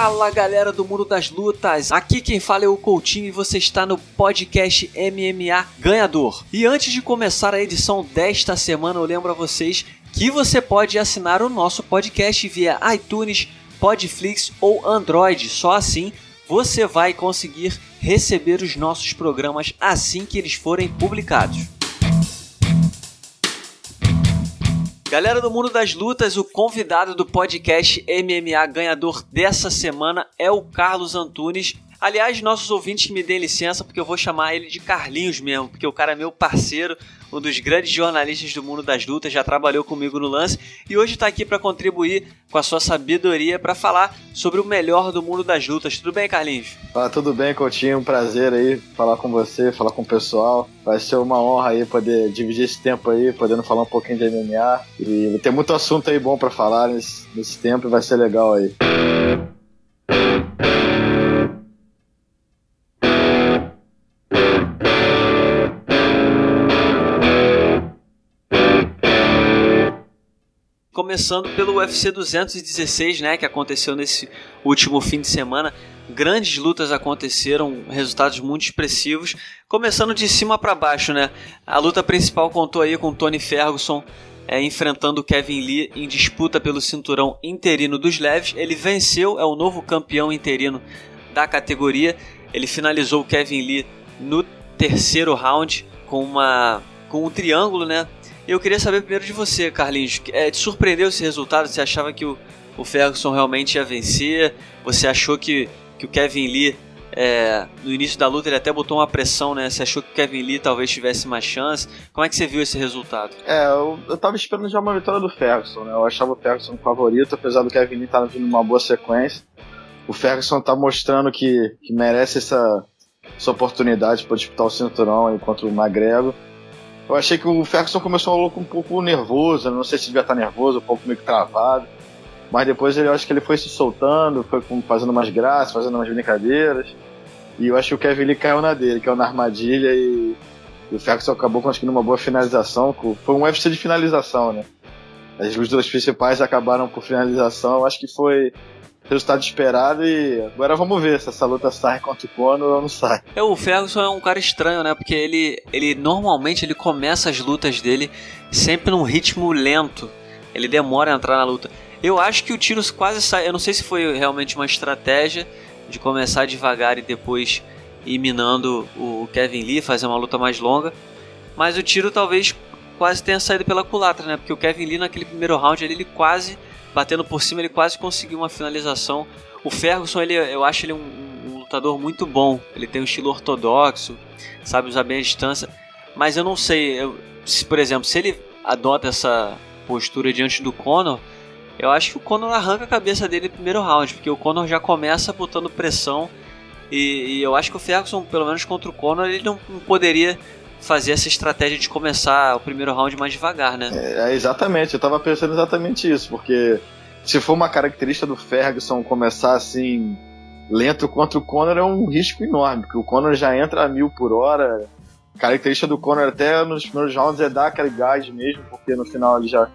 Fala galera do mundo das lutas, aqui quem fala é o Coutinho e você está no podcast MMA Ganhador. E antes de começar a edição desta semana, eu lembro a vocês que você pode assinar o nosso podcast via iTunes, Podflix ou Android. Só assim você vai conseguir receber os nossos programas assim que eles forem publicados. Galera do mundo das lutas, o convidado do podcast MMA ganhador dessa semana é o Carlos Antunes. Aliás, nossos ouvintes me deem licença porque eu vou chamar ele de Carlinhos mesmo, porque o cara é meu parceiro, um dos grandes jornalistas do mundo das lutas, já trabalhou comigo no lance e hoje está aqui para contribuir com a sua sabedoria para falar sobre o melhor do mundo das lutas. Tudo bem, Carlinhos? Fala, tudo bem, Coutinho? Um prazer aí falar com você, falar com o pessoal. Vai ser uma honra aí poder dividir esse tempo aí, podendo falar um pouquinho de MMA. E tem muito assunto aí bom para falar nesse, nesse tempo e vai ser legal aí. Começando pelo UFC 216, né, que aconteceu nesse último fim de semana. Grandes lutas aconteceram, resultados muito expressivos, começando de cima para baixo, né? A luta principal contou aí com Tony Ferguson é, enfrentando Kevin Lee em disputa pelo cinturão interino dos leves. Ele venceu, é o novo campeão interino da categoria. Ele finalizou Kevin Lee no terceiro round com uma com um triângulo, né? Eu queria saber primeiro de você, Carlinhos. É, te surpreendeu esse resultado? Você achava que o, o Ferguson realmente ia vencer? Você achou que, que o Kevin Lee, é, no início da luta, ele até botou uma pressão, né? Você achou que o Kevin Lee talvez tivesse mais chance? Como é que você viu esse resultado? É, eu, eu tava esperando já uma vitória do Ferguson, né? Eu achava o Ferguson favorito, apesar do Kevin Lee estar vindo numa boa sequência. O Ferguson tá mostrando que, que merece essa, essa oportunidade para disputar o cinturão aí contra o McGregor. Eu achei que o Ferguson começou um pouco nervoso, não sei se devia estar nervoso, um pouco meio que travado. Mas depois ele, eu acho que ele foi se soltando, foi fazendo umas graças, fazendo umas brincadeiras. E eu acho que o Kevin Lee caiu na dele, caiu na armadilha e, e o Ferguson acabou conseguindo uma boa finalização. Foi um UFC de finalização, né? As lutas principais acabaram por finalização. Eu acho que foi resultado esperado e agora vamos ver se essa luta sai contra o Conor ou não sai. É, o Ferguson é um cara estranho, né? Porque ele, ele normalmente ele começa as lutas dele sempre num ritmo lento. Ele demora a entrar na luta. Eu acho que o tiro quase sai. Eu não sei se foi realmente uma estratégia de começar devagar e depois ir minando o Kevin Lee, fazer uma luta mais longa. Mas o tiro talvez quase tenha saído pela culatra, né? Porque o Kevin Lee naquele primeiro round ele, ele quase batendo por cima, ele quase conseguiu uma finalização. O Ferguson, ele, eu acho ele um, um lutador muito bom. Ele tem um estilo ortodoxo, sabe usar bem a distância. Mas eu não sei, eu, se, por exemplo, se ele adota essa postura diante do Conor, eu acho que o Conor arranca a cabeça dele no primeiro round, porque o Conor já começa botando pressão. E, e eu acho que o Ferguson, pelo menos contra o Conor, ele não, não poderia fazer essa estratégia de começar o primeiro round mais devagar, né? É, exatamente, eu tava pensando exatamente isso, porque se for uma característica do Ferguson começar assim lento contra o Conor é um risco enorme, porque o Conor já entra a mil por hora. A característica do Conor até nos primeiros rounds é dar aquele gás mesmo, porque no final ele já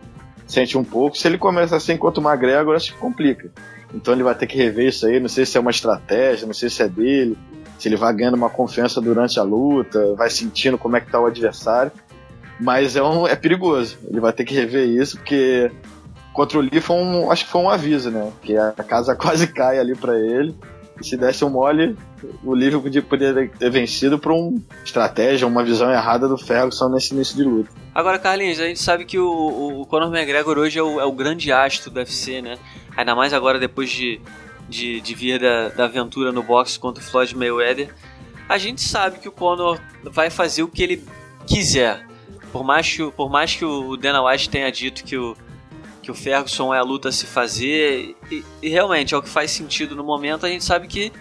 sente um pouco. Se ele começa assim contra o McGregor, acho que complica. Então ele vai ter que rever isso aí, não sei se é uma estratégia, não sei se é dele se ele vai ganhando uma confiança durante a luta, vai sentindo como é que tá o adversário. Mas é, um, é perigoso. Ele vai ter que rever isso, porque contra o Lee foi um, acho que foi um aviso, né? Que a casa quase cai ali para ele. E se desse um mole, o Lee podia, poder ter vencido por uma estratégia, uma visão errada do Ferguson nesse início de luta. Agora, Carlinhos, a gente sabe que o, o Conor McGregor hoje é o, é o grande astro do UFC, né? Ainda mais agora depois de de, de vir da, da aventura no boxe contra o Floyd Mayweather, a gente sabe que o Conor vai fazer o que ele quiser. Por mais que, por mais que o Dana White tenha dito que o, que o Ferguson é a luta a se fazer, e, e realmente é o que faz sentido no momento, a gente sabe que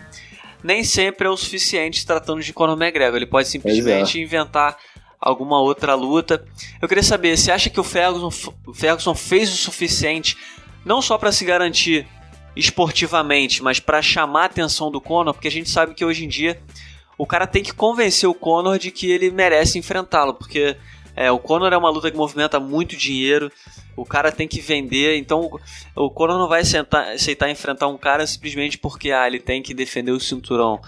nem sempre é o suficiente tratando de Conor McGregor. Ele pode simplesmente é. inventar alguma outra luta. Eu queria saber, você acha que o Ferguson, o Ferguson fez o suficiente não só para se garantir esportivamente, mas para chamar a atenção do Conor, porque a gente sabe que hoje em dia o cara tem que convencer o Conor de que ele merece enfrentá-lo, porque É, o Conor é uma luta que movimenta muito dinheiro. O cara tem que vender, então o Conor não vai sentar, aceitar enfrentar um cara simplesmente porque ah, ele tem que defender o cinturão.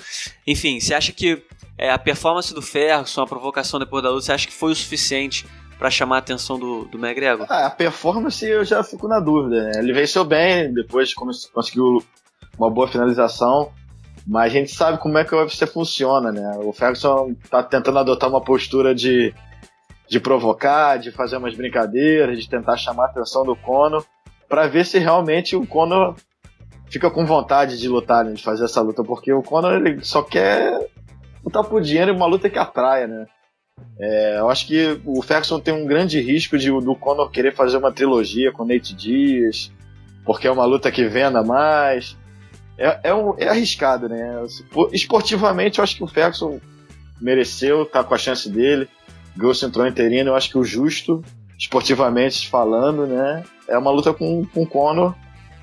Enfim, você acha que é, a performance do Ferguson, a provocação depois da luta, você acha que foi o suficiente para chamar a atenção do, do McGregor? Ah, a performance eu já fico na dúvida. Né? Ele venceu bem, depois conseguiu uma boa finalização. Mas a gente sabe como é que o UFC funciona, né? O Ferguson tá tentando adotar uma postura de, de provocar, de fazer umas brincadeiras, de tentar chamar a atenção do Conor, para ver se realmente o Conor fica com vontade de lutar, né, de fazer essa luta, porque o Conor ele só quer lutar por dinheiro e uma luta que atraia, né? É, eu acho que o Ferguson tem um grande risco de do Conor querer fazer uma trilogia com Nate Diaz, porque é uma luta que venda mais é, é, um, é arriscado, né? Esportivamente, eu acho que o Ferguson mereceu, tá com a chance dele. O cinturão interino, eu acho que o justo, esportivamente falando, né? É uma luta com, com Conor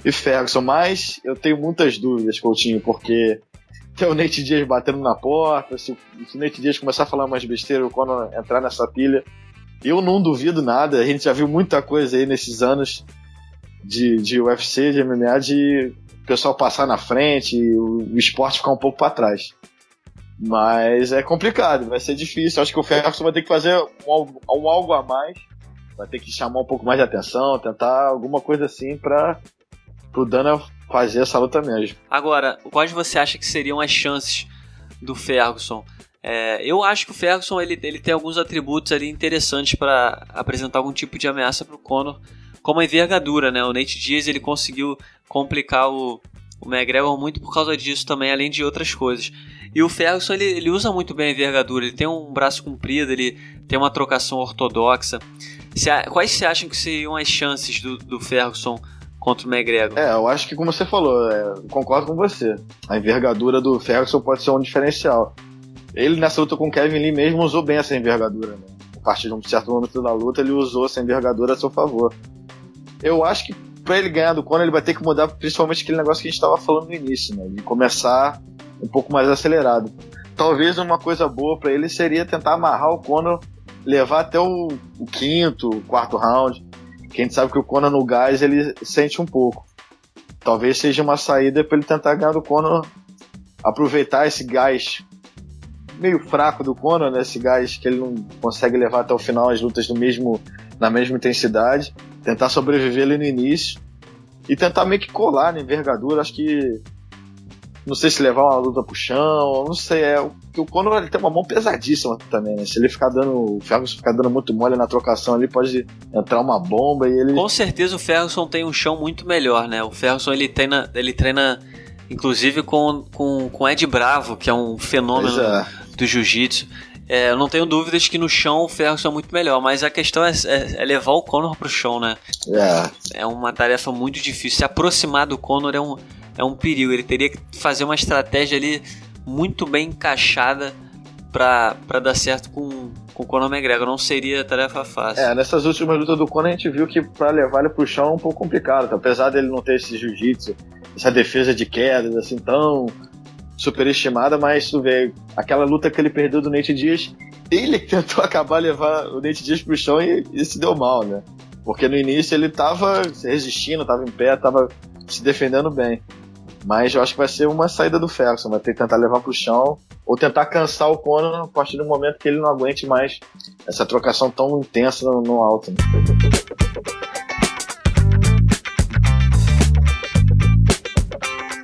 e Ferguson. Mas eu tenho muitas dúvidas, Coutinho, porque tem o Nate Diaz batendo na porta. Se, se o Nate Diaz começar a falar umas besteiras, o Conor entrar nessa pilha. Eu não duvido nada, a gente já viu muita coisa aí nesses anos de, de UFC, de MMA, de o pessoal passar na frente e o, o esporte ficar um pouco para trás. Mas é complicado, vai ser difícil. Acho que o Ferguson vai ter que fazer um, um, algo a mais, vai ter que chamar um pouco mais de atenção, tentar alguma coisa assim para o Dana fazer essa luta mesmo. Agora, quais você acha que seriam as chances do Ferguson? É, eu acho que o Ferguson ele, ele tem alguns atributos ali interessantes para apresentar algum tipo de ameaça para o Conor, como a envergadura, né? O Nate Diaz ele conseguiu complicar o, o McGregor muito por causa disso também, além de outras coisas. E o Ferguson ele, ele usa muito bem a envergadura, ele tem um braço comprido, ele tem uma trocação ortodoxa. Quais você acham que seriam as chances do, do Ferguson contra o McGregor? É, eu acho que como você falou, é, concordo com você. A envergadura do Ferguson pode ser um diferencial. Ele nessa luta com o Kevin Lee mesmo usou bem essa envergadura. Né? A partir de um certo momento da luta, ele usou essa envergadura a seu favor. Eu acho que para ele ganhar do Conor, ele vai ter que mudar principalmente aquele negócio que a gente estava falando no início, né? De começar um pouco mais acelerado. Talvez uma coisa boa para ele seria tentar amarrar o Conor, levar até o, o quinto, quarto round. Que a gente sabe que o Conor no gás ele sente um pouco. Talvez seja uma saída para ele tentar ganhar do Conor, aproveitar esse gás meio fraco do Conor, né? Esse gás que ele não consegue levar até o final as lutas no mesmo, na mesma intensidade tentar sobreviver ali no início e tentar meio que colar na envergadura. Acho que. Não sei se levar uma luta pro chão, não sei. É, o, o Conor ele tem uma mão pesadíssima também, né? Se ele ficar dando. O Ferguson ficar dando muito mole na trocação ali, pode entrar uma bomba e ele. Com certeza o Ferguson tem um chão muito melhor, né? O Ferguson ele treina, ele treina inclusive com, com, com Ed Bravo, que é um fenômeno é. do jiu-jitsu. É, eu não tenho dúvidas que no chão o Ferguson é muito melhor, mas a questão é, é, é levar o Conor pro chão, né? É. É uma tarefa muito difícil. Se aproximar do Conor é um, é um perigo. Ele teria que fazer uma estratégia ali muito bem encaixada para dar certo com, com o Conor McGregor. Não seria tarefa fácil. É, nessas últimas lutas do Conor a gente viu que para levar ele pro chão é um pouco complicado. Apesar dele não ter esse jiu-jitsu, essa defesa de quedas assim tão superestimada, mas tu vê aquela luta que ele perdeu do Nate Diaz, ele tentou acabar levar o Nate Diaz pro chão e, e se deu mal, né? Porque no início ele tava resistindo, tava em pé, tava se defendendo bem. Mas eu acho que vai ser uma saída do Ferguson, vai ter que tentar levar pro chão ou tentar cansar o Conor a partir do momento que ele não aguente mais essa trocação tão intensa no, no alto. Né?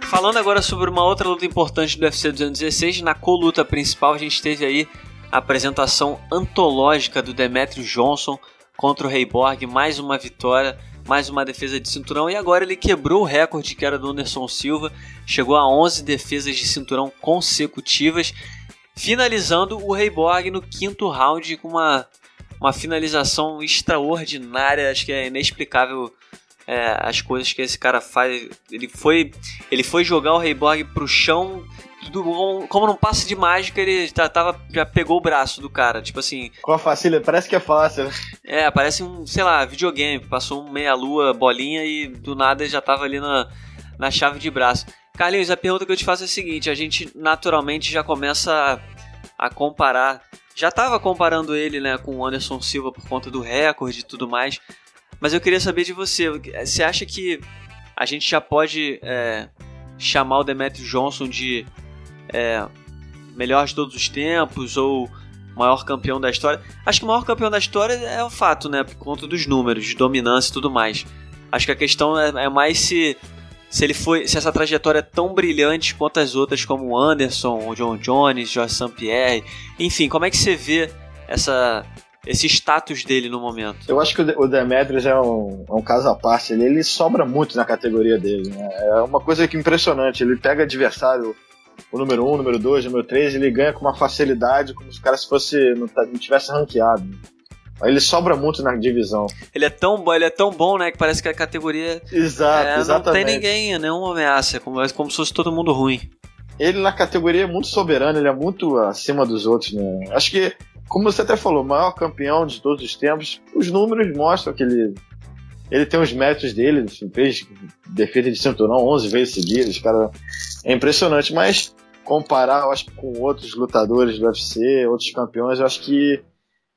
Falando agora sobre uma outra luta importante do UFC 216, na coluta principal a gente teve aí a apresentação antológica do Demetrius Johnson contra o Rei Borg, mais uma vitória, mais uma defesa de cinturão e agora ele quebrou o recorde que era do Anderson Silva, chegou a 11 defesas de cinturão consecutivas, finalizando o Rei Borg no quinto round com uma, uma finalização extraordinária, acho que é inexplicável é, as coisas que esse cara faz. Ele foi, ele foi jogar o Reborg pro chão. Tudo, como não passa de mágica, ele já, tava, já pegou o braço do cara. Tipo assim. Com a facilidade, parece que é fácil. É, parece um, sei lá, videogame. Passou um meia-lua, bolinha e do nada ele já tava ali na, na chave de braço. Carlinhos, a pergunta que eu te faço é a seguinte: a gente naturalmente já começa a, a comparar já estava comparando ele né, com o Anderson Silva por conta do recorde e tudo mais. Mas eu queria saber de você. Você acha que a gente já pode é, chamar o Demetrius Johnson de é, melhor de todos os tempos ou maior campeão da história? Acho que o maior campeão da história é o fato, né? Por conta dos números, de dominância e tudo mais. Acho que a questão é, é mais se se ele foi, se essa trajetória é tão brilhante quanto as outras como o Anderson, o John Jones, Jorge St. Pierre, enfim, como é que você vê essa esse status dele no momento? Eu acho que o Demetrius é um, é um caso à parte. Ele, ele sobra muito na categoria dele. Né? É uma coisa que é impressionante. Ele pega adversário, o número 1, um, número 2, número 3, ele ganha com uma facilidade, como se o cara se fosse, não, não tivesse ranqueado. Ele sobra muito na divisão. Ele é tão bom, ele é tão bom, né, que parece que a categoria Exato, é, exatamente. não tem ninguém, nenhuma ameaça, como, é como se fosse todo mundo ruim. Ele na categoria é muito soberano, ele é muito acima dos outros, né? Acho que, como você até falou, o maior campeão de todos os tempos, os números mostram que ele ele tem os méritos dele, fez defesa de cinturão 11 vezes seguidas, cara, é impressionante, mas comparar, eu acho com outros lutadores do UFC, outros campeões, eu acho que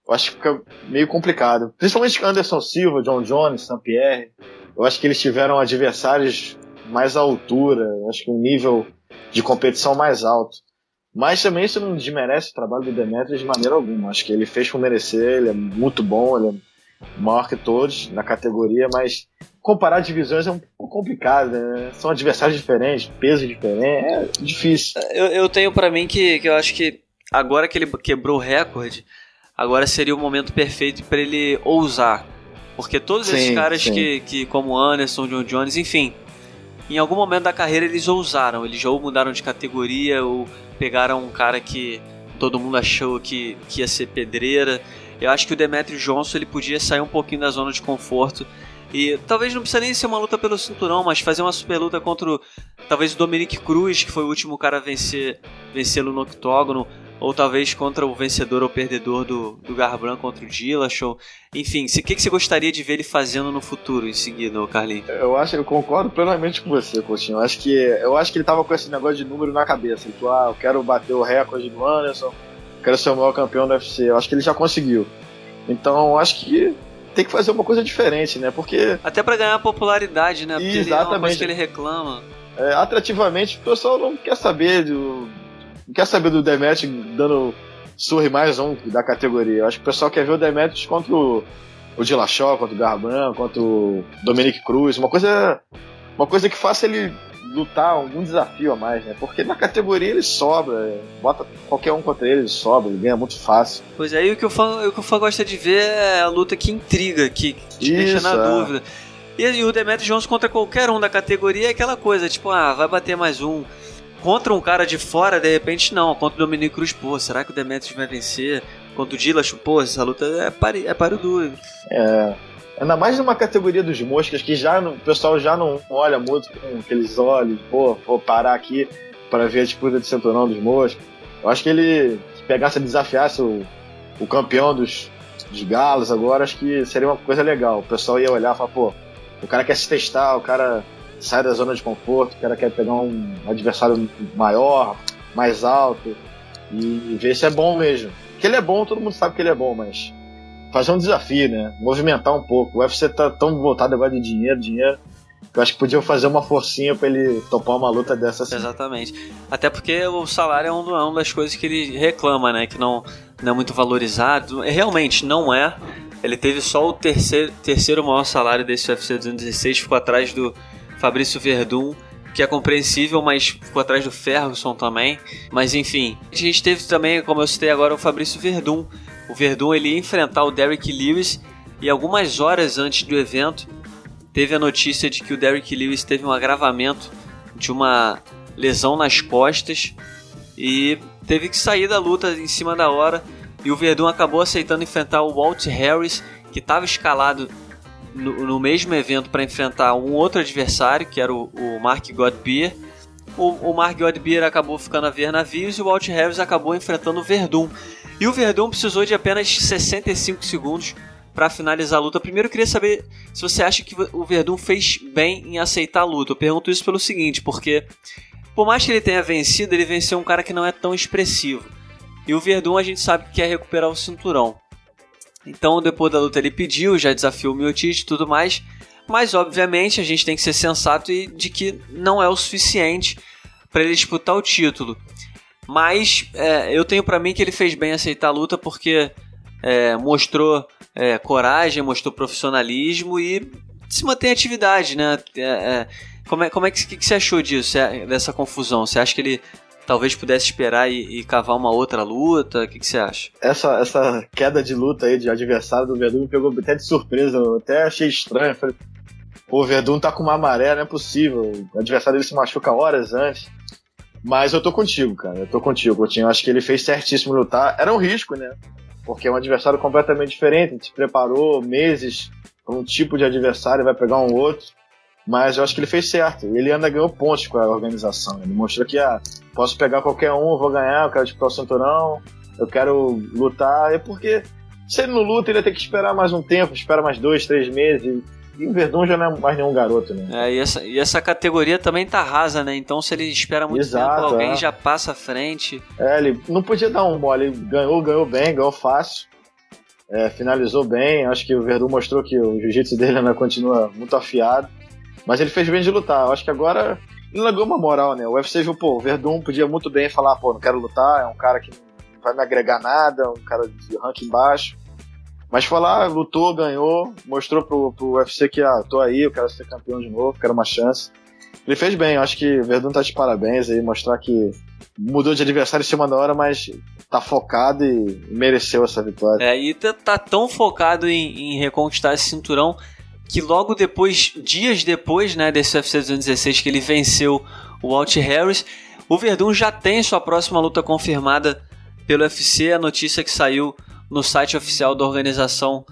eu acho que fica meio complicado. Principalmente Anderson Silva, John Jones, St. Pierre. Eu acho que eles tiveram adversários mais à altura, acho que um nível de competição mais alto. Mas também isso não desmerece o trabalho do Demetrius de maneira alguma. Acho que ele fez por merecer, ele é muito bom, ele é maior que todos na categoria, mas comparar divisões é um pouco complicado, né? São adversários diferentes, peso diferente, é difícil. Eu, eu tenho para mim que, que eu acho que agora que ele quebrou o recorde, agora seria o momento perfeito para ele ousar. Porque todos sim, esses caras que, que, como Anderson, John Jones, enfim, em algum momento da carreira eles ousaram. Eles ou mudaram de categoria ou pegaram um cara que todo mundo achou que, que ia ser pedreira. Eu acho que o Demetrius Johnson ele podia sair um pouquinho da zona de conforto e talvez não precisa nem ser uma luta pelo cinturão, mas fazer uma super luta contra o, talvez o Dominic Cruz, que foi o último cara a vencer vencê-lo no octógono, ou talvez contra o vencedor ou perdedor do, do Garbrandt contra o Dillashaw. Enfim, o que, que você gostaria de ver ele fazendo no futuro em seguida, Carlinhos? Eu acho, eu concordo plenamente com você, Coutinho. Eu acho que, eu acho que ele tava com esse negócio de número na cabeça. Ele falou, ah, eu quero bater o recorde do Anderson, quero ser o maior campeão do UFC. Eu acho que ele já conseguiu. Então, eu acho que tem que fazer uma coisa diferente, né? Porque. Até para ganhar popularidade, né? Porque Exatamente. Ele é que ele reclama. É, atrativamente, o pessoal não quer saber do, não quer saber do Demetrius dando surre mais um da categoria. Eu acho que o pessoal quer ver o Demetrius contra o, o Dillashaw, contra o Garbrandt, contra o Dominic Cruz, uma coisa uma coisa que faça ele lutar algum desafio a mais, né? Porque na categoria ele sobra, bota qualquer um contra ele, ele sobra, ele ganha muito fácil. Pois é, e o que o fã, o que o fã gosta de ver é a luta que intriga, que te Isso, deixa na é. dúvida. E, e o Demetrius Jones contra qualquer um da categoria é aquela coisa, tipo, ah, vai bater mais um contra um cara de fora, de repente não. Contra o Dominique Cruz, pô, será que o Demetrius vai vencer? Contra o Dillas, pô, essa luta é páreo é pare duro. É. Ainda mais numa categoria dos moscas que já o pessoal já não olha muito com aqueles olhos, pô, vou parar aqui para ver a disputa de cinturão dos moscas. Eu acho que ele se pegasse desafiasse o, o campeão dos, dos galos agora, acho que seria uma coisa legal. O pessoal ia olhar e falar, pô, o cara quer se testar, o cara sai da zona de conforto, o cara quer pegar um adversário maior, mais alto e ver se é bom mesmo. Que ele é bom, todo mundo sabe que ele é bom, mas fazer um desafio, né? Movimentar um pouco. O UFC tá tão voltado agora de dinheiro, dinheiro, eu acho que podiam fazer uma forcinha para ele topar uma luta dessa assim. Exatamente. Até porque o salário é, é uma das coisas que ele reclama, né? Que não, não é muito valorizado. Realmente não é. Ele teve só o terceiro, terceiro maior salário desse UFC 216, ficou atrás do Fabrício Verdun, que é compreensível, mas ficou atrás do Ferguson também. Mas enfim, a gente teve também, como eu citei agora, o Fabrício Verdun. O Verdun ele ia enfrentar o Derrick Lewis e algumas horas antes do evento teve a notícia de que o Derrick Lewis teve um agravamento de uma lesão nas costas e teve que sair da luta em cima da hora. E o Verdun acabou aceitando enfrentar o Walt Harris, que estava escalado no, no mesmo evento para enfrentar um outro adversário, que era o, o Mark Godbeer. O, o Mark Godbeer acabou ficando a ver navios e o Walt Harris acabou enfrentando o Verdun. E o Verdun precisou de apenas 65 segundos para finalizar a luta. Primeiro eu queria saber se você acha que o Verdun fez bem em aceitar a luta. Eu pergunto isso pelo seguinte, porque por mais que ele tenha vencido, ele venceu um cara que não é tão expressivo. E o Verdun a gente sabe que quer recuperar o cinturão. Então, depois da luta, ele pediu, já desafiou o Miotite e tudo mais. Mas, obviamente, a gente tem que ser sensato e de que não é o suficiente para ele disputar o título. Mas é, eu tenho para mim que ele fez bem aceitar a luta porque é, mostrou é, coragem, mostrou profissionalismo e se mantém atividade, né? É, é, como é, como é que, que, que você achou disso, dessa confusão? Você acha que ele talvez pudesse esperar e, e cavar uma outra luta? O que, que, você acha? Essa, essa queda de luta aí de adversário do Verdun me pegou até de surpresa. Eu até achei estranho. Falei, o Verdun tá com uma maré, não é possível. O adversário dele se machuca horas antes. Mas eu tô contigo, cara. Eu tô contigo, Coutinho. Eu acho que ele fez certíssimo lutar. Era um risco, né? Porque é um adversário completamente diferente. Ele se preparou meses para um tipo de adversário, vai pegar um outro. Mas eu acho que ele fez certo. Ele ainda ganhou pontos com a organização. Ele mostrou que, ah, posso pegar qualquer um, vou ganhar, eu quero disputar o cinturão, eu quero lutar. É porque se ele não luta, ele vai ter que esperar mais um tempo, espera mais dois, três meses. E o Verdun já não é mais nenhum garoto, né? É, e essa, e essa categoria também tá rasa, né? Então se ele espera muito Exato, tempo, alguém é. já passa à frente. É, ele não podia dar um mole. Ele ganhou, ganhou bem, ganhou fácil. É, finalizou bem. Acho que o Verdun mostrou que o jiu-jitsu dele ainda continua muito afiado. Mas ele fez bem de lutar. Acho que agora ele largou uma moral, né? O UFC viu, pô, o Verdun podia muito bem falar, pô, não quero lutar, é um cara que não vai me agregar nada, um cara de ranking baixo. Mas lá, lutou, ganhou, mostrou pro, pro UFC que, ah, tô aí, eu quero ser campeão de novo, quero uma chance. Ele fez bem, eu acho que Verdun tá de parabéns aí, mostrar que mudou de adversário em cima da hora, mas tá focado e mereceu essa vitória. É, e tá, tá tão focado em, em reconquistar esse cinturão que logo depois, dias depois, né, desse UFC 216 que ele venceu o Walt Harris, o Verdun já tem sua próxima luta confirmada pelo UFC, a notícia que saiu no site oficial da organização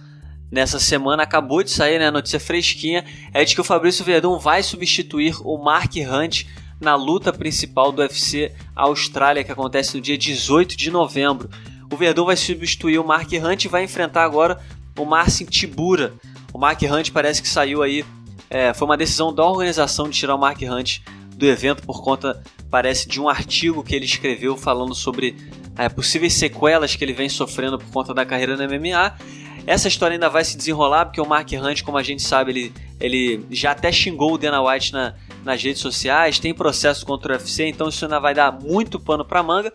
nessa semana. Acabou de sair, né? Notícia fresquinha é de que o Fabrício Verdun vai substituir o Mark Hunt na luta principal do UFC Austrália, que acontece no dia 18 de novembro. O Verdun vai substituir o Mark Hunt e vai enfrentar agora o Marcin Tibura. O Mark Hunt parece que saiu aí. É, foi uma decisão da organização de tirar o Mark Hunt do evento por conta, parece, de um artigo que ele escreveu falando sobre é, possíveis sequelas que ele vem sofrendo por conta da carreira no MMA. Essa história ainda vai se desenrolar, porque o Mark Hunt, como a gente sabe, ele, ele já até xingou o Dana White na, nas redes sociais, tem processo contra o UFC, então isso ainda vai dar muito pano para manga.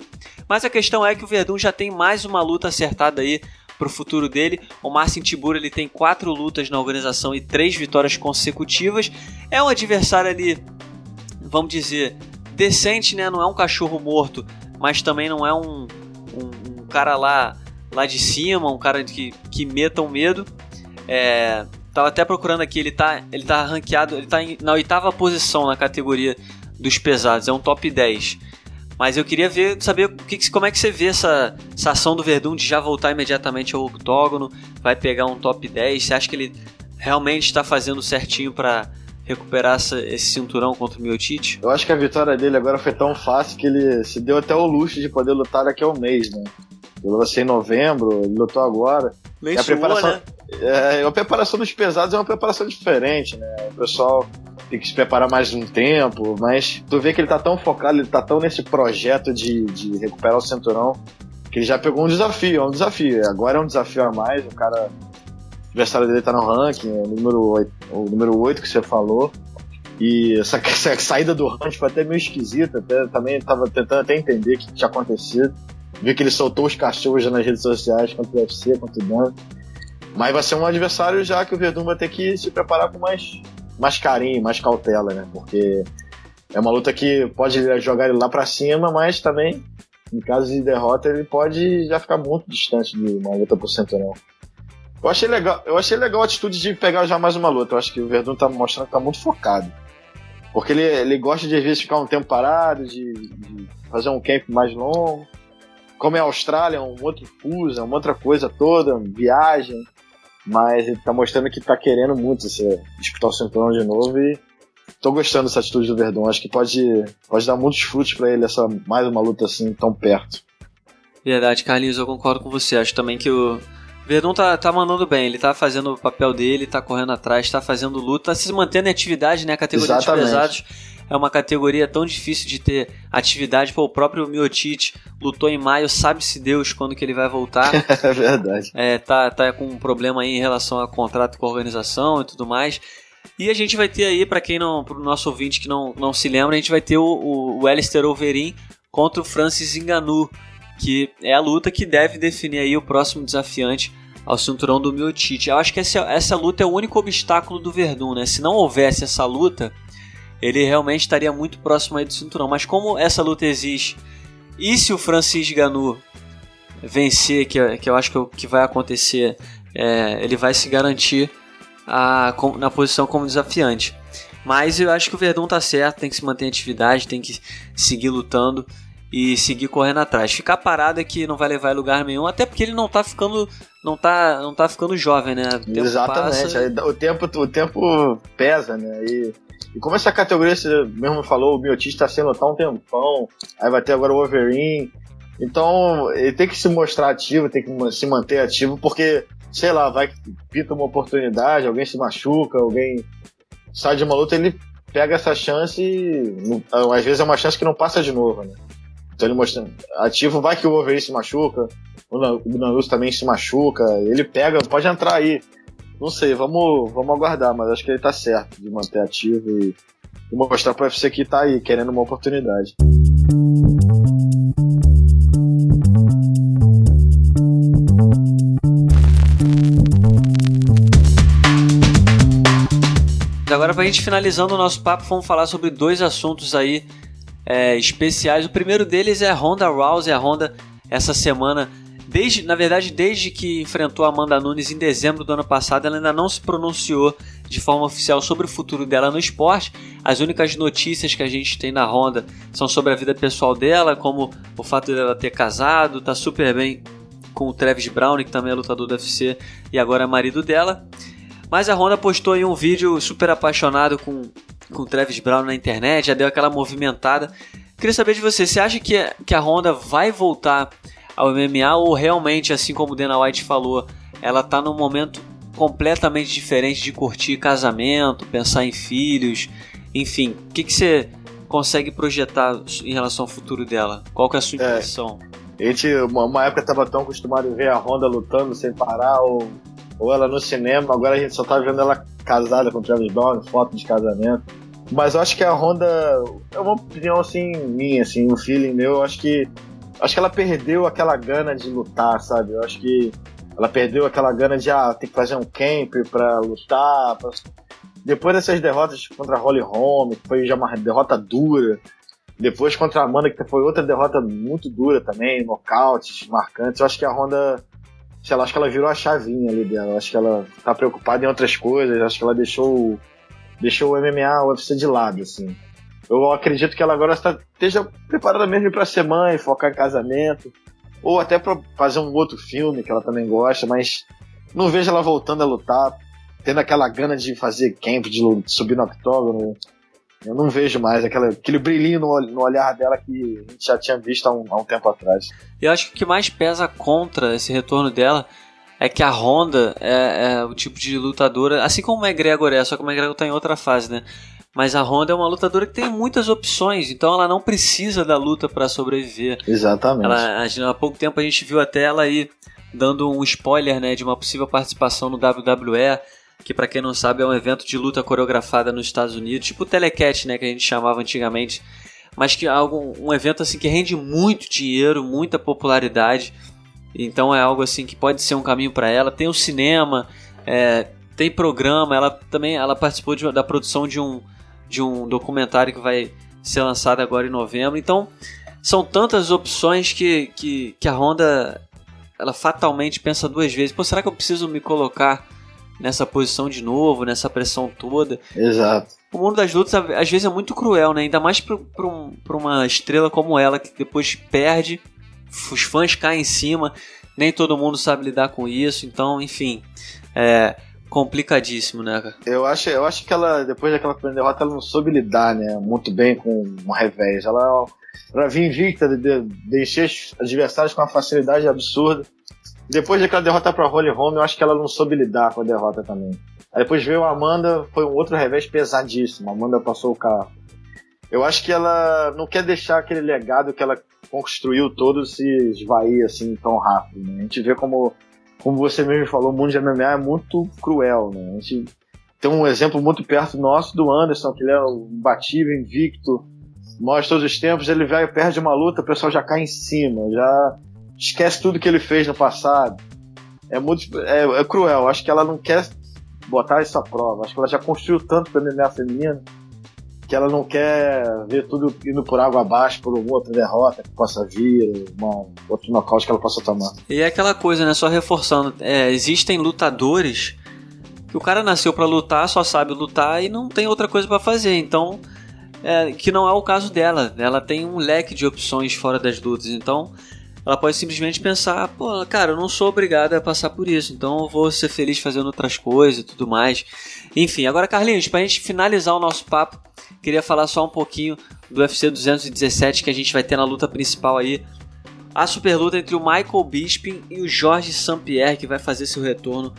Mas a questão é que o Verdun já tem mais uma luta acertada aí para o futuro dele. O Marcin Tibura ele tem quatro lutas na organização e três vitórias consecutivas. É um adversário ali, vamos dizer, decente, né? Não é um cachorro morto, mas também não é um, um, um cara lá, lá de cima, um cara que, que meta um medo. É, tava até procurando aqui, ele tá, ele tá ranqueado, ele tá em, na oitava posição na categoria dos pesados, é um top 10. Mas eu queria ver, saber que, como é que você vê essa, essa ação do Verdun de já voltar imediatamente ao octógono, vai pegar um top 10. Você acha que ele realmente está fazendo certinho para recuperar essa, esse cinturão contra o Miotite? Eu acho que a vitória dele agora foi tão fácil que ele se deu até o luxo de poder lutar daqui a um mês, né? Ele lancei em novembro, ele lutou agora. Nem a preparação, né? é, a preparação dos pesados é uma preparação diferente, né? O pessoal tem que se preparar mais um tempo, mas tu vê que ele tá tão focado, ele tá tão nesse projeto de, de recuperar o cinturão, que ele já pegou um desafio, é um desafio. Agora é um desafio a mais, o cara adversário dele tá no ranking, o número 8, o número 8 que você falou. E essa, essa saída do ranking foi até meio esquisita, até, também tava tentando até entender o que tinha acontecido. Vi que ele soltou os cachorros nas redes sociais contra o UFC, contra o Dan. Mas vai ser um adversário já que o Verdun vai ter que se preparar com mais, mais carinho, mais cautela, né? Porque é uma luta que pode jogar ele lá para cima, mas também, em caso de derrota, ele pode já ficar muito distante de uma luta por cinturão. Eu achei legal, eu achei legal a atitude de pegar já mais uma luta. Eu acho que o Verdun tá mostrando que tá muito focado. Porque ele, ele gosta de às vezes ficar um tempo parado, de, de fazer um camp mais longo. Como é a Austrália, é um outro fuso, é uma outra coisa toda, viagem. Mas ele tá mostrando que tá querendo muito esse, disputar o cinturão de novo e tô gostando dessa atitude do Verdun. Acho que pode, pode dar muitos frutos para ele essa mais uma luta assim tão perto. Verdade, Carlinhos, eu concordo com você. Acho também que o Verdun tá, tá mandando bem, ele tá fazendo o papel dele, tá correndo atrás, tá fazendo luta, tá se mantendo em atividade, né? A categoria Exatamente. dos pesados é uma categoria tão difícil de ter atividade. Pô, o próprio Miotite lutou em maio, sabe-se Deus quando que ele vai voltar. é verdade. É, tá, tá com um problema aí em relação a contrato com a organização e tudo mais. E a gente vai ter aí, para quem não, pro nosso ouvinte que não, não se lembra, a gente vai ter o, o, o Alistair Overeem contra o Francis Ngannou que é a luta que deve definir aí o próximo desafiante ao cinturão do Miotite. Eu acho que essa, essa luta é o único obstáculo do Verdun, né? Se não houvesse essa luta, ele realmente estaria muito próximo aí do cinturão. Mas como essa luta existe, e se o Francis Ganu vencer, que, que eu acho que, que vai acontecer, é, ele vai se garantir a, na posição como desafiante. Mas eu acho que o Verdun tá certo, tem que se manter em atividade, tem que seguir lutando e seguir correndo atrás. Ficar parado é que não vai levar a lugar nenhum, até porque ele não tá ficando não tá, não tá ficando jovem, né? O Exatamente. Passa... O tempo o tempo pesa, né? E, e como essa categoria você mesmo falou, o Miotista tá sendo tão um tempão, aí vai ter agora o Wolverine. Então, ele tem que se mostrar ativo, tem que se manter ativo, porque, sei lá, vai que pinta uma oportunidade, alguém se machuca, alguém sai de uma luta, ele pega essa chance e às vezes é uma chance que não passa de novo, né? Então ele mostrando ativo, vai que o Wolverine se machuca, o Nanus também se machuca, ele pega, pode entrar aí. Não sei, vamos, vamos aguardar, mas acho que ele tá certo de manter ativo e, e mostrar pro UFC que tá aí, querendo uma oportunidade. Agora, pra gente finalizando o nosso papo, vamos falar sobre dois assuntos aí é, especiais. O primeiro deles é a Honda Rousey. A Honda, essa semana, desde, na verdade, desde que enfrentou a Amanda Nunes em dezembro do ano passado, ela ainda não se pronunciou de forma oficial sobre o futuro dela no esporte. As únicas notícias que a gente tem na Honda são sobre a vida pessoal dela, como o fato dela ter casado, tá super bem com o Travis Brown, que também é lutador do UFC e agora é marido dela. Mas a Honda postou aí um vídeo super apaixonado com com o Travis Brown na internet, já deu aquela movimentada. Queria saber de você, você acha que, que a Honda vai voltar ao MMA ou realmente, assim como o Dana White falou, ela está num momento completamente diferente de curtir casamento, pensar em filhos, enfim, o que, que você consegue projetar em relação ao futuro dela? Qual que é a sua impressão? É, a gente, uma, uma época, estava tão acostumado a ver a Honda lutando sem parar, ou, ou ela no cinema, agora a gente só tá vendo ela casada com o Travis Brown, foto de casamento. Mas eu acho que a Honda, é uma opinião assim minha, assim, um feeling meu, eu acho que acho que ela perdeu aquela gana de lutar, sabe? Eu acho que ela perdeu aquela gana de ah, ter que fazer um camp pra lutar. Pra... Depois dessas derrotas contra a Holly Holm, que foi já uma derrota dura. Depois contra a Amanda, que foi outra derrota muito dura também, nocautes marcantes. Eu acho que a Honda, sei lá, acho que ela virou a chavinha ali dela. Acho que ela tá preocupada em outras coisas. Acho que ela deixou deixou o MMA, o UFC de lado, assim. Eu acredito que ela agora está, esteja preparada mesmo para ser mãe, focar em casamento, ou até para fazer um outro filme que ela também gosta, mas não vejo ela voltando a lutar, tendo aquela gana de fazer camp, de subir no octógono. Eu não vejo mais aquela, aquele brilhinho no, no olhar dela que a gente já tinha visto há um, há um tempo atrás. Eu acho que o que mais pesa contra esse retorno dela é que a Honda é, é, o tipo de lutadora, assim como o McGregor é, só que o McGregor tá em outra fase, né? Mas a Honda é uma lutadora que tem muitas opções, então ela não precisa da luta para sobreviver. Exatamente. Ela, há pouco tempo a gente viu até ela aí dando um spoiler, né, de uma possível participação no WWE, que para quem não sabe é um evento de luta coreografada nos Estados Unidos, tipo Telecat, né, que a gente chamava antigamente, mas que é algo, um evento assim que rende muito dinheiro, muita popularidade então é algo assim que pode ser um caminho para ela. Tem o cinema, é, tem programa. Ela também ela participou de, da produção de um, de um documentário que vai ser lançado agora em novembro. Então são tantas opções que, que, que a Honda ela fatalmente pensa duas vezes. Pô, será que eu preciso me colocar nessa posição de novo, nessa pressão toda? Exato. O mundo das lutas às vezes é muito cruel, né? Ainda mais para um, uma estrela como ela que depois perde os fãs caem em cima, nem todo mundo sabe lidar com isso, então, enfim, é complicadíssimo, né, cara? Eu acho, eu acho que ela, depois daquela primeira derrota, ela não soube lidar, né, muito bem com um revés. Ela, ela vinha invicta, de, de, de encher os adversários com uma facilidade absurda. Depois daquela derrota pra Holly Holm, eu acho que ela não soube lidar com a derrota também. Aí depois veio a Amanda, foi um outro revés pesadíssimo. A Amanda passou o carro. Eu acho que ela não quer deixar aquele legado que ela construiu todo se esvair assim tão rápido. Né? A gente vê como, como você mesmo falou, o mundo de MMA é muito cruel. Né? A gente tem um exemplo muito perto nosso do Anderson, que ele é imbatível, invicto, maior todos os tempos. Ele vai e perde uma luta, o pessoal já cai em cima, já esquece tudo que ele fez no passado. É muito é, é cruel. Acho que ela não quer botar isso à prova. Acho que ela já construiu tanto para MMA feminino que ela não quer ver tudo indo por água abaixo por outra derrota que possa vir, uma, outro nocaute que ela possa tomar. E é aquela coisa, né? Só reforçando, é, existem lutadores que o cara nasceu para lutar, só sabe lutar e não tem outra coisa para fazer. Então, é, que não é o caso dela. Ela tem um leque de opções fora das lutas. Então, ela pode simplesmente pensar, pô, cara, eu não sou obrigada a passar por isso, então eu vou ser feliz fazendo outras coisas e tudo mais. Enfim, agora Carlinhos, pra gente finalizar o nosso papo, queria falar só um pouquinho do UFC 217 que a gente vai ter na luta principal aí. A super luta entre o Michael Bisping e o Jorge St-Pierre, que vai fazer seu retorno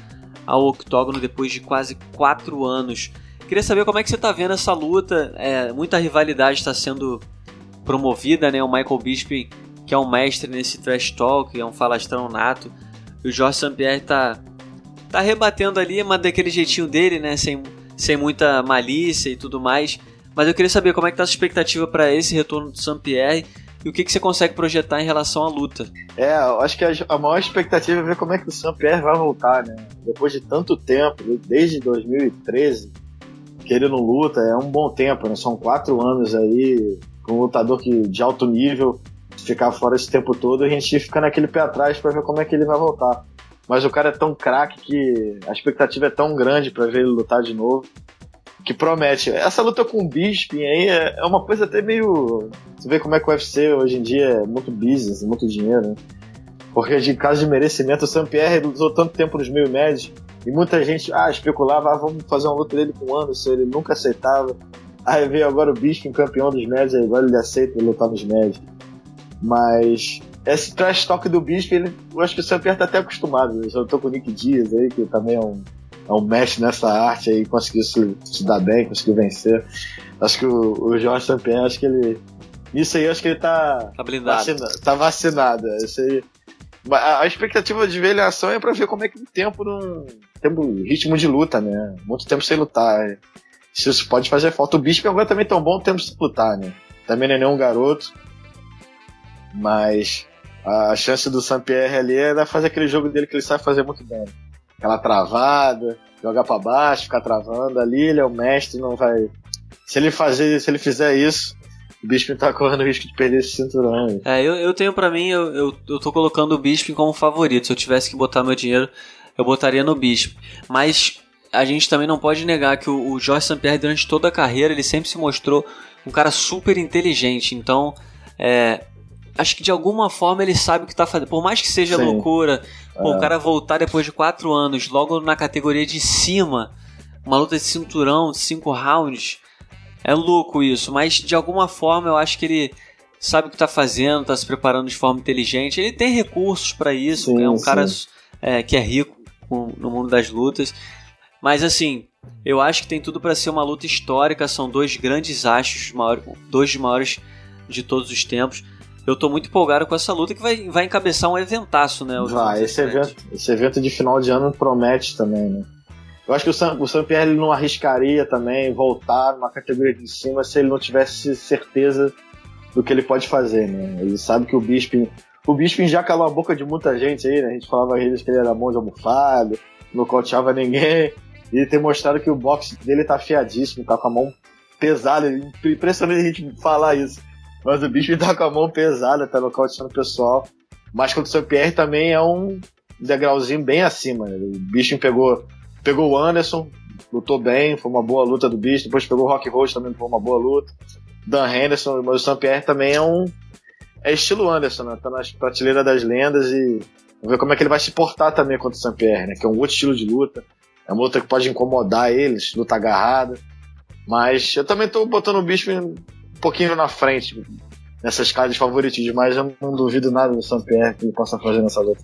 ao octógono depois de quase 4 anos. Queria saber como é que você está vendo essa luta. É, muita rivalidade está sendo promovida, né? O Michael Bisping que é um mestre nesse trash talk, é um falastrão nato. E o Jorge St-Pierre tá, tá rebatendo ali, mas daquele jeitinho dele, né? Sem, sem muita malícia e tudo mais. Mas eu queria saber como é que tá a sua expectativa para esse retorno do St-Pierre e o que, que você consegue projetar em relação à luta. É, eu acho que a, maior expectativa é ver como é que o St-Pierre vai voltar, né? Depois de tanto tempo, desde 2013, que ele não luta, é um bom tempo, né? São quatro anos aí com um lutador que, de alto nível ficar fora esse tempo todo, a gente fica naquele pé atrás para ver como é que ele vai voltar. Mas o cara é tão craque que a expectativa é tão grande para ver ele lutar de novo que promete. Essa luta com o Bisping aí é, é uma coisa até meio. Você vê como é que o UFC hoje em dia é muito business, muito dinheiro, né? Porque de caso de merecimento, o Sam Pierre usou tanto tempo nos meio médios e muita gente ah, especulava, ah, vamos fazer uma luta dele com o Anderson, ele nunca aceitava. Aí veio agora o Bisping, campeão dos médios, agora ele aceita lutar nos médios. Mas esse trash talk do Bispo, ele, eu acho que o Samper tá até acostumado. Eu já tô com o Nick Dias aí, que também é um, é um mestre nessa arte aí, conseguiu se, se dar bem, conseguiu vencer. Acho que o, o Jorge Samper, acho que ele. Isso aí, acho que ele tá. Tá blindado. Vacina, tá vacinado. Isso aí. A, a expectativa de ver ele em ação é pra ver como é que o tempo não. Tempo, ritmo de luta, né? Muito tempo sem lutar. Isso pode fazer falta. O Bispo agora também tão bom tempo sem lutar, né? Também não é nenhum garoto. Mas a chance do Saint-Pierre ali é fazer aquele jogo dele que ele sabe fazer muito bem. Aquela travada, jogar para baixo, ficar travando ali, ele é o mestre, não vai. Se ele fazer, se ele fizer isso, o Bisping tá correndo o risco de perder esse cinturão. É, eu, eu tenho para mim, eu, eu, eu tô colocando o Bisping como favorito. Se eu tivesse que botar meu dinheiro, eu botaria no Bisping. Mas a gente também não pode negar que o, o Jorge St-Pierre, durante toda a carreira, ele sempre se mostrou um cara super inteligente. Então, é, acho que de alguma forma ele sabe o que tá fazendo. Por mais que seja Sim. loucura, pô, é. o cara voltar depois de quatro anos, logo na categoria de cima, uma luta de cinturão, cinco rounds, é louco isso. Mas de alguma forma eu acho que ele sabe o que tá fazendo, tá se preparando de forma inteligente. Ele tem recursos para isso, sim, é um sim. cara é, que é rico no mundo das lutas. Mas assim, eu acho que tem tudo para ser uma luta histórica. São dois grandes achos, dois dos maiores de todos os tempos eu tô muito empolgado com essa luta que vai, vai encabeçar um eventaço, né? Vai, esse evento, esse evento de final de ano promete também, né? Eu acho que o Sam, o Sam Pierre não arriscaria também voltar numa categoria de cima se ele não tivesse certeza do que ele pode fazer, né? Ele sabe que o Bisping. O Bisping já calou a boca de muita gente aí, né? A gente falava eles que ele era bom de almofado, não coteava ninguém. E ele tem mostrado que o boxe dele tá afiadíssimo, tá com a mão pesada. Impressionante a gente falar isso. Mas o bicho tá com a mão pesada, tá nocauteando o pessoal. Mas contra o seu Pierre também é um degrauzinho bem acima. Né? O bicho pegou, pegou o Anderson, lutou bem, foi uma boa luta do bicho. Depois pegou o Rock Rose também, foi uma boa luta. Dan Henderson, mas o St. Pierre também é um. É estilo Anderson, né? Tá na prateleira das lendas e. Vamos ver como é que ele vai se portar também contra o St. Pierre, né? Que é um outro estilo de luta. É uma luta que pode incomodar eles, luta agarrada. Mas eu também tô botando o bicho um pouquinho na frente nessas casas favoritas, mas eu não duvido nada do Saint-Pierre que possa fazer nessa luta.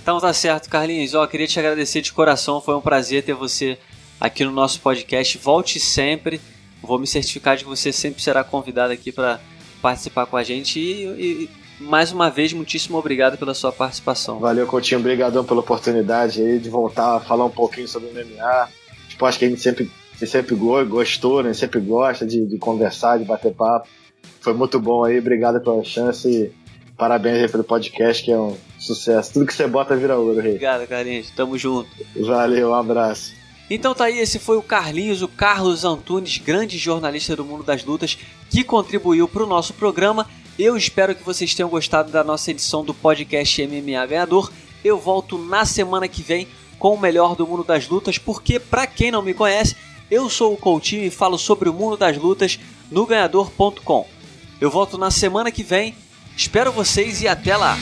Então tá certo, Carlinhos. Ó, queria te agradecer de coração, foi um prazer ter você aqui no nosso podcast. Volte sempre. Vou me certificar de que você sempre será convidado aqui para participar com a gente e, e mais uma vez, muitíssimo obrigado pela sua participação. Valeu, Coutinho. Obrigadão pela oportunidade aí de voltar a falar um pouquinho sobre o MMA. Tipo, acho que a gente sempre, sempre gostou, né? Sempre gosta de, de conversar, de bater papo. Foi muito bom aí. Obrigado pela chance e parabéns aí pelo podcast, que é um sucesso. Tudo que você bota vira ouro, Rei. Obrigado, Carlinhos. Tamo junto. Valeu, um abraço. Então tá aí, esse foi o Carlinhos, o Carlos Antunes, grande jornalista do mundo das lutas, que contribuiu para o nosso programa. Eu espero que vocês tenham gostado da nossa edição do podcast MMA Ganhador. Eu volto na semana que vem com o melhor do mundo das lutas, porque para quem não me conhece, eu sou o Coutinho e falo sobre o mundo das lutas no ganhador.com. Eu volto na semana que vem. Espero vocês e até lá.